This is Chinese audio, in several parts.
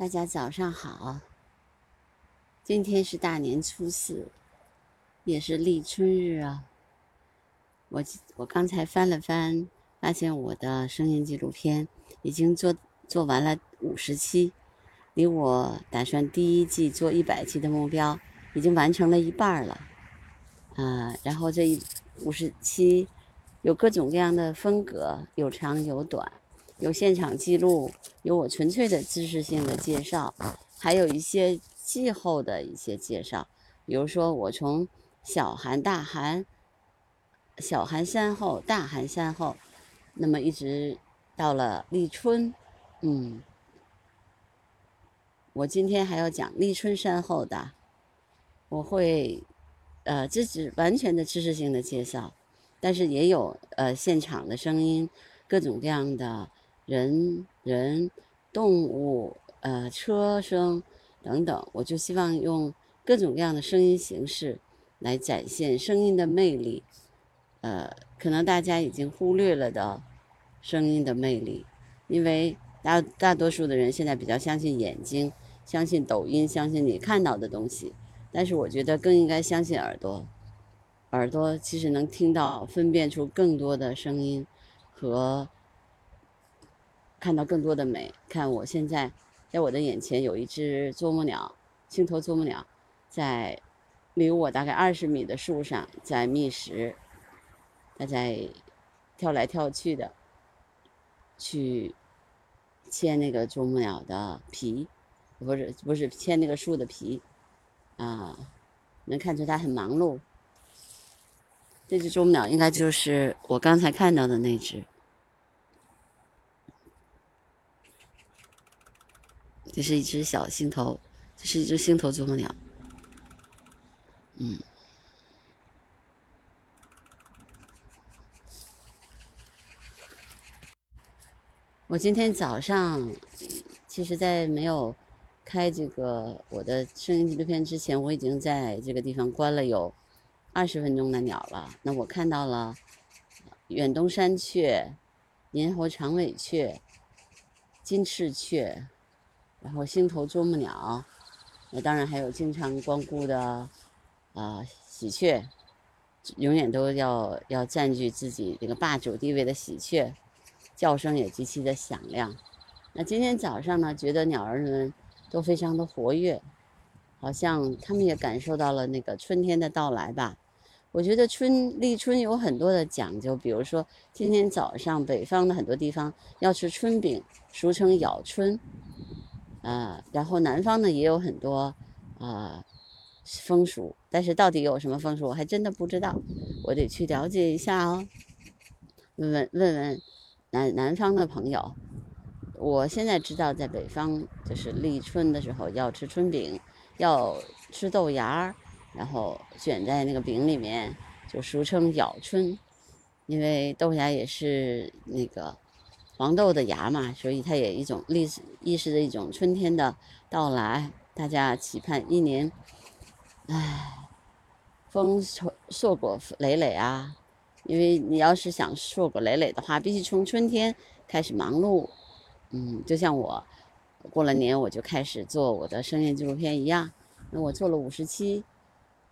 大家早上好，今天是大年初四，也是立春日啊。我我刚才翻了翻，发现我的声音纪录片已经做做完了五十期，离我打算第一季做一百期的目标已经完成了一半了。啊，然后这一五十期有各种各样的风格，有长有短。有现场记录，有我纯粹的知识性的介绍，还有一些气候的一些介绍。比如说，我从小寒、大寒、小寒山后、大寒山后，那么一直到了立春，嗯，我今天还要讲立春山后的，我会，呃，这是完全的知识性的介绍，但是也有呃现场的声音，各种各样的。人、人、动物、呃，车声等等，我就希望用各种各样的声音形式来展现声音的魅力。呃，可能大家已经忽略了的声音的魅力，因为大大多数的人现在比较相信眼睛，相信抖音，相信你看到的东西。但是我觉得更应该相信耳朵，耳朵其实能听到、分辨出更多的声音和。看到更多的美。看，我现在在我的眼前有一只啄木鸟，青头啄木鸟，在离我大概二十米的树上在觅食，它在跳来跳去的，去牵那个啄木鸟的皮，不是不是牵那个树的皮，啊，能看出它很忙碌。这只啄木鸟应该就是我刚才看到的那只。这是一只小星头，这是一只星头啄木鸟。嗯，我今天早上，其实，在没有开这个我的声音纪录片之前，我已经在这个地方关了有二十分钟的鸟了。那我看到了远东山雀、银喉长尾雀、金翅雀。然后星头啄木鸟，那当然还有经常光顾的啊喜鹊，永远都要要占据自己这个霸主地位的喜鹊，叫声也极其的响亮。那今天早上呢，觉得鸟儿们都非常的活跃，好像他们也感受到了那个春天的到来吧。我觉得春立春有很多的讲究，比如说今天早上北方的很多地方要吃春饼，俗称咬春。呃，然后南方呢也有很多，呃，风俗，但是到底有什么风俗，我还真的不知道，我得去了解一下哦。问问问问南南方的朋友，我现在知道在北方就是立春的时候要吃春饼，要吃豆芽儿，然后卷在那个饼里面，就俗称咬春，因为豆芽也是那个。黄豆的芽嘛，所以它也一种历史意识的一种春天的到来，大家期盼一年，唉，丰收硕果累累啊！因为你要是想硕果累累的话，必须从春天开始忙碌。嗯，就像我过了年我就开始做我的声音纪录片一样，那我做了五十期，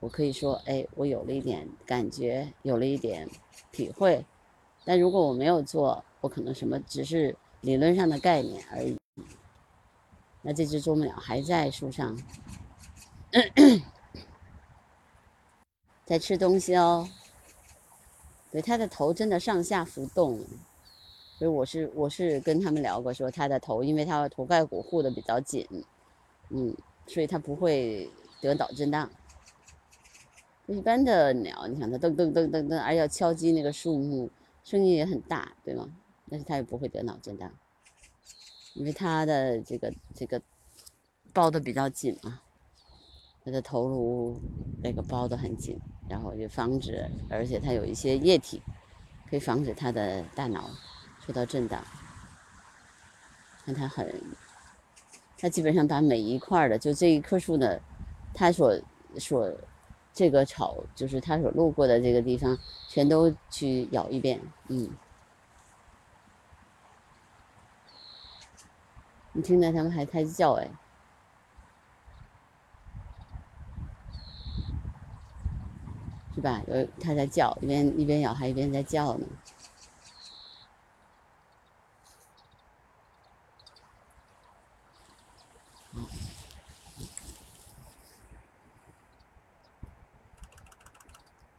我可以说，哎，我有了一点感觉，有了一点体会。但如果我没有做，我可能什么只是理论上的概念而已。那这只啄木鸟还在树上，在吃东西哦。对，它的头真的上下浮动，所以我是我是跟他们聊过，说它的头，因为它头盖骨护的比较紧，嗯，所以它不会得脑震荡。一般的鸟，你想它噔噔噔噔噔，而要敲击那个树木，声音也很大，对吗？但是它也不会得脑震荡，因为它的这个这个包的比较紧嘛，它的头颅那个包的很紧，然后就防止，而且它有一些液体，可以防止它的大脑受到震荡。看它很，它基本上把每一块的，就这一棵树的，它所所这个草，就是它所路过的这个地方，全都去咬一遍，嗯。你听到它们还在叫哎，是吧？有它在叫，一边一边咬还一边在叫呢。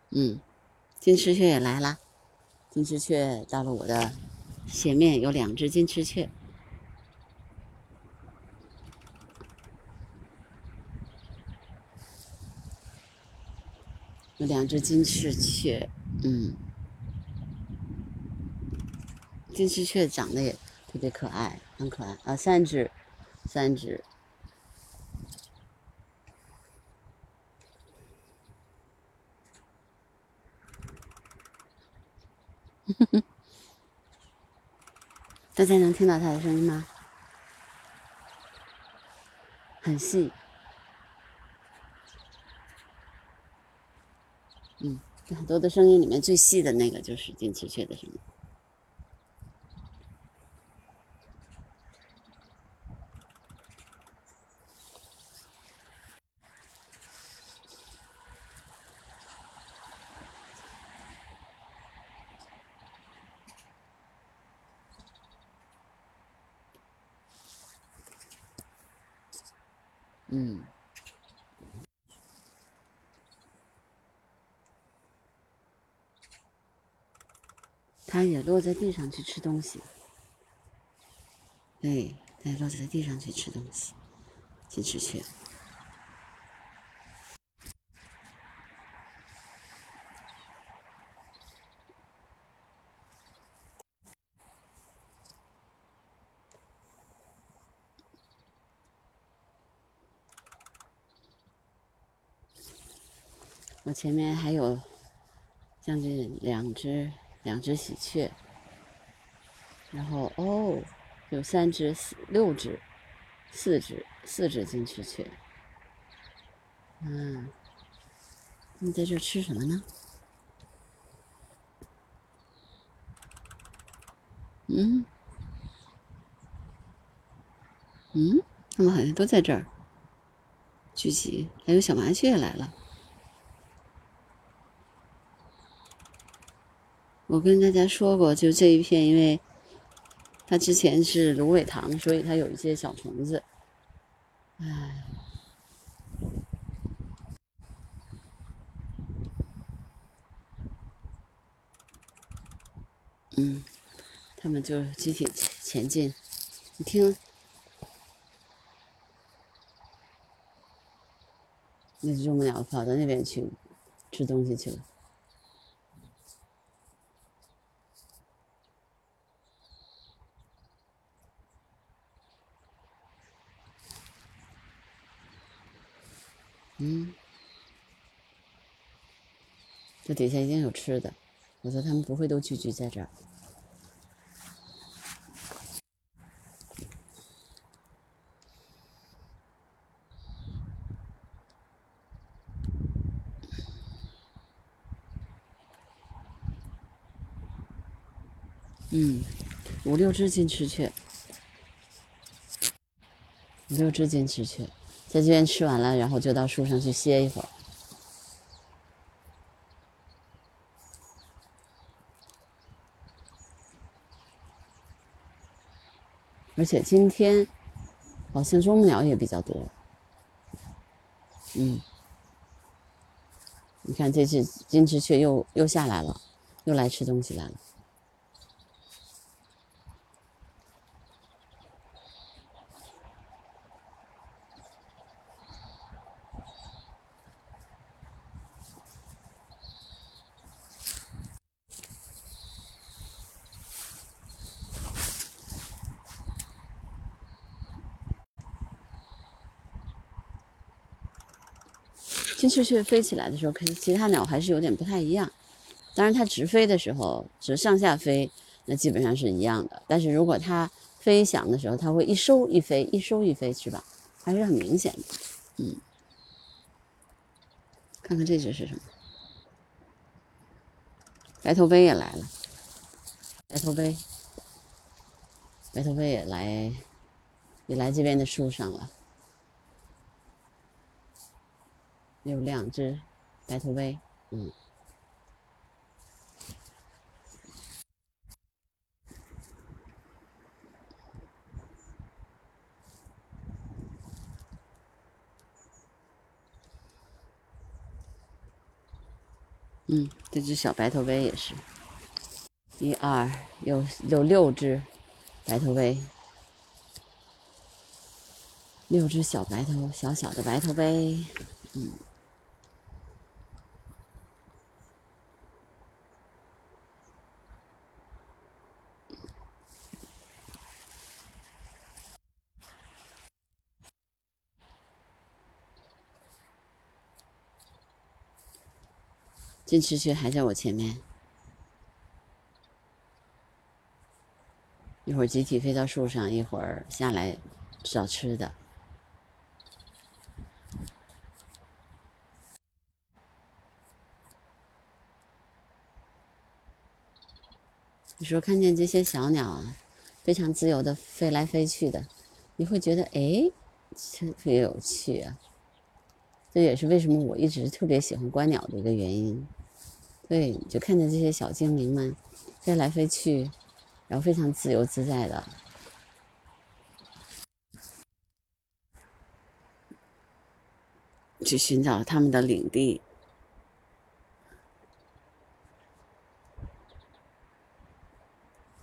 嗯，金丝雀也来了，金丝雀到了我的前面，有两只金丝雀，有两只金翅雀，嗯，金翅雀长得也特别可爱，很可爱啊，三只，三只。大家能听到它的声音吗？很细。嗯，很多的声音里面最细的那个就是金丝雀的声音。嗯，它也落在地上去吃东西。对，它也落在地上去吃东西，金翅雀。我前面还有将近两只两只喜鹊，然后哦，有三只、四六只、四只、四只金翅雀。嗯，你在这吃什么呢？嗯，嗯，他们好像都在这儿聚集，还有小麻雀来了。我跟大家说过，就这一片，因为它之前是芦苇塘，所以它有一些小虫子。唉，嗯，他们就集体前进。你听，那只啄木鸟跑到那边去吃东西去了。嗯，这底下一定有吃的，我说他们不会都聚集在这儿。嗯，五六只金翅雀，五六只金翅雀。在这边吃完了，然后就到树上去歇一会儿。而且今天好像啄木鸟也比较多。嗯，你看这只金翅雀又又下来了，又来吃东西来了。金翅雀飞起来的时候，跟其他鸟还是有点不太一样。当然，它直飞的时候，直上下飞，那基本上是一样的。但是如果它飞翔的时候，它会一收一飞，一收一飞，是吧？还是很明显的。嗯，看看这只是什么？白头鹎也来了。白头鹎，白头鹎也来也来这边的树上了，有两只白头鹎，嗯。嗯，这只小白头鹎也是，一二有有六只白头鹎，六只小白头小小的白头鹎，嗯。金翅雀还在我前面，一会儿集体飞到树上，一会儿下来找吃的。有时候看见这些小鸟啊，非常自由的飞来飞去的，你会觉得哎，特别有趣啊。这也是为什么我一直特别喜欢观鸟的一个原因。对，就看见这些小精灵们飞来飞去，然后非常自由自在的去寻找他们的领地。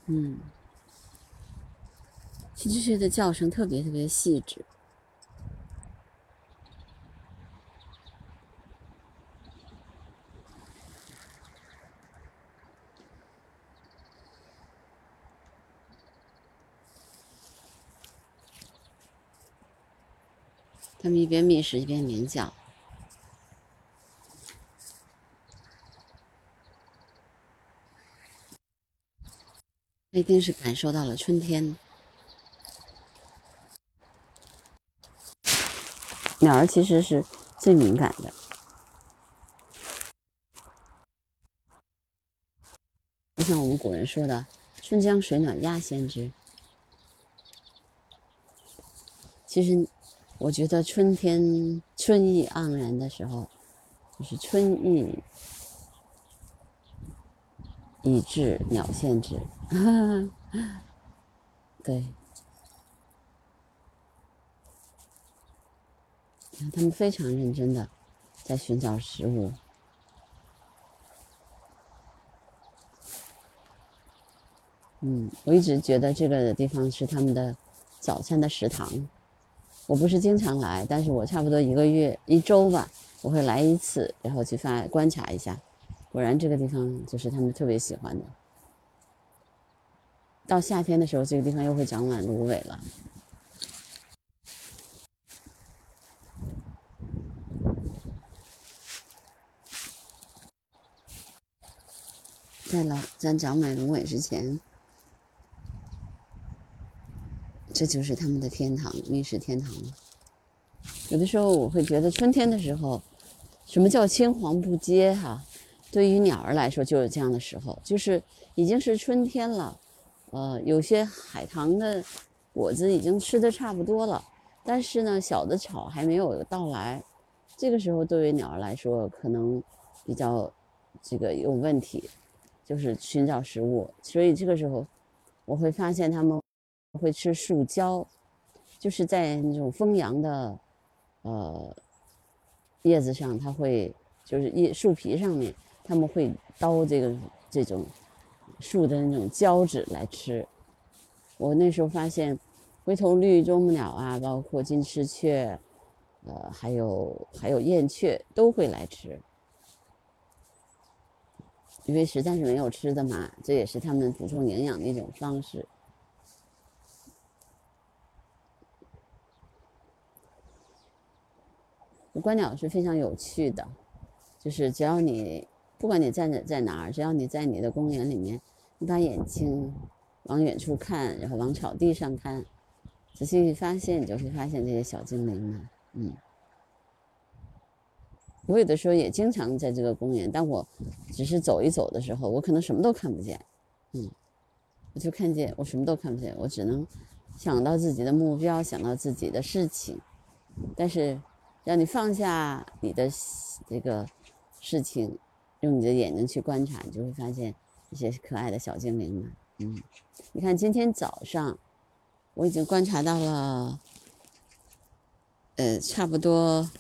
嗯，金翅雀的叫声特别特别细致。他们一边觅食一边鸣叫，一定是感受到了春天。鸟儿其实是最敏感的，就像我们古人说的“春江水暖鸭先知”，其实。我觉得春天春意盎然的时候，就是春意已至，鸟先知。对，他们非常认真的在寻找食物。嗯，我一直觉得这个地方是他们的早餐的食堂。我不是经常来，但是我差不多一个月一周吧，我会来一次，然后去发观察一下。果然这个地方就是他们特别喜欢的。到夏天的时候，这个地方又会长满芦苇了。在老在长满芦苇之前。这就是他们的天堂，觅食天堂。有的时候我会觉得，春天的时候，什么叫青黄不接？哈，对于鸟儿来说，就是这样的时候，就是已经是春天了。呃，有些海棠的果子已经吃的差不多了，但是呢，小的草还没有到来。这个时候，对于鸟儿来说，可能比较这个有问题，就是寻找食物。所以这个时候，我会发现它们。会吃树胶，就是在那种丰阳的，呃，叶子上，它会就是叶树皮上面，他们会叨这个这种树的那种胶质来吃。我那时候发现，灰头绿啄木鸟啊，包括金翅雀，呃，还有还有燕雀都会来吃，因为实在是没有吃的嘛，这也是他们补充营养的一种方式。观鸟是非常有趣的，就是只要你不管你站在在哪儿，只要你在你的公园里面，你把眼睛往远处看，然后往草地上看，仔细发现，你就会发现这些小精灵们。嗯，我有的时候也经常在这个公园，但我只是走一走的时候，我可能什么都看不见。嗯，我就看见我什么都看不见，我只能想到自己的目标，想到自己的事情，但是让你放下你的这个事情，用你的眼睛去观察，你就会发现一些可爱的小精灵们。嗯，你看今天早上我已经观察到了，呃，差不多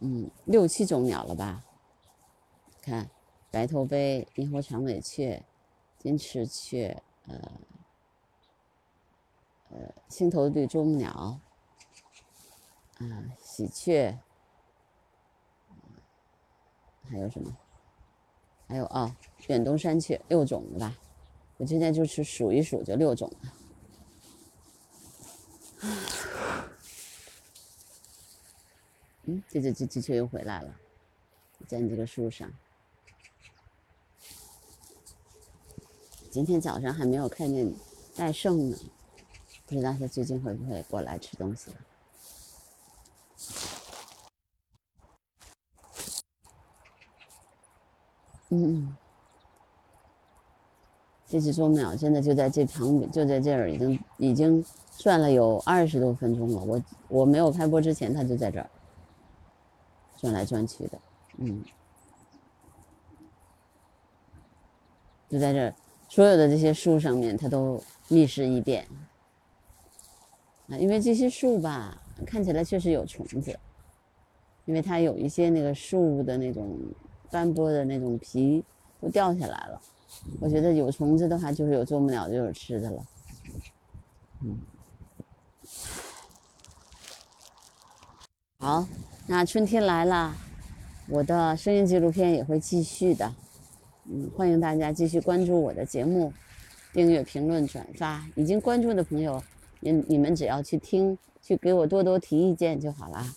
嗯六七种鸟了吧？看白头杯、银喉长尾雀、金翅雀，呃。呃，青头绿啄木鸟，啊，喜鹊，还有什么？还有啊，远东山雀，六种的吧？我今天就去数一数，就六种了。嗯，这只这鸡雀又回来了，在你这个树上。今天早上还没有看见戴胜呢。不知道他最近会不会过来吃东西了？嗯，这只啄木鸟真的就在这旁边，就在这儿，已经已经转了有二十多分钟了。我我没有开播之前，它就在这儿转来转去的，嗯，就在这儿，所有的这些树上面，它都觅食一遍。啊，因为这些树吧，看起来确实有虫子，因为它有一些那个树的那种斑驳的那种皮都掉下来了。我觉得有虫子的话，就是有啄木鸟就有吃的了。嗯，好，那春天来了，我的声音纪录片也会继续的。嗯，欢迎大家继续关注我的节目，订阅、评论、转发。已经关注的朋友。你你们只要去听，去给我多多提意见就好啦。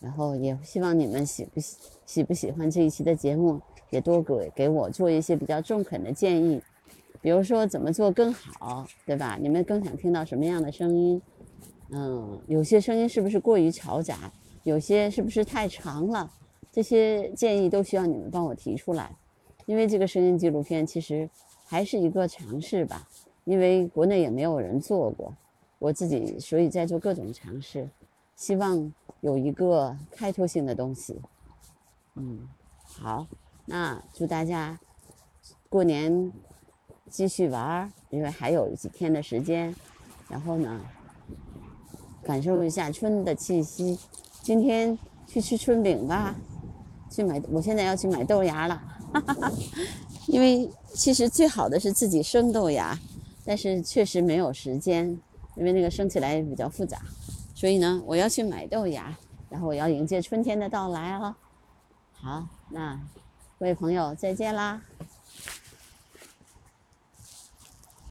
然后也希望你们喜不喜喜不喜欢这一期的节目，也多给给我做一些比较中肯的建议，比如说怎么做更好，对吧？你们更想听到什么样的声音？嗯，有些声音是不是过于嘈杂？有些是不是太长了？这些建议都需要你们帮我提出来，因为这个声音纪录片其实还是一个尝试吧，因为国内也没有人做过。我自己，所以在做各种尝试，希望有一个开拓性的东西。嗯，好，那祝大家过年继续玩儿，因为还有几天的时间。然后呢，感受一下春的气息。今天去吃春饼吧，去买。我现在要去买豆芽了，哈哈哈。因为其实最好的是自己生豆芽，但是确实没有时间。因为那个生起来比较复杂，所以呢，我要去买豆芽，然后我要迎接春天的到来哦。好，那各位朋友再见啦。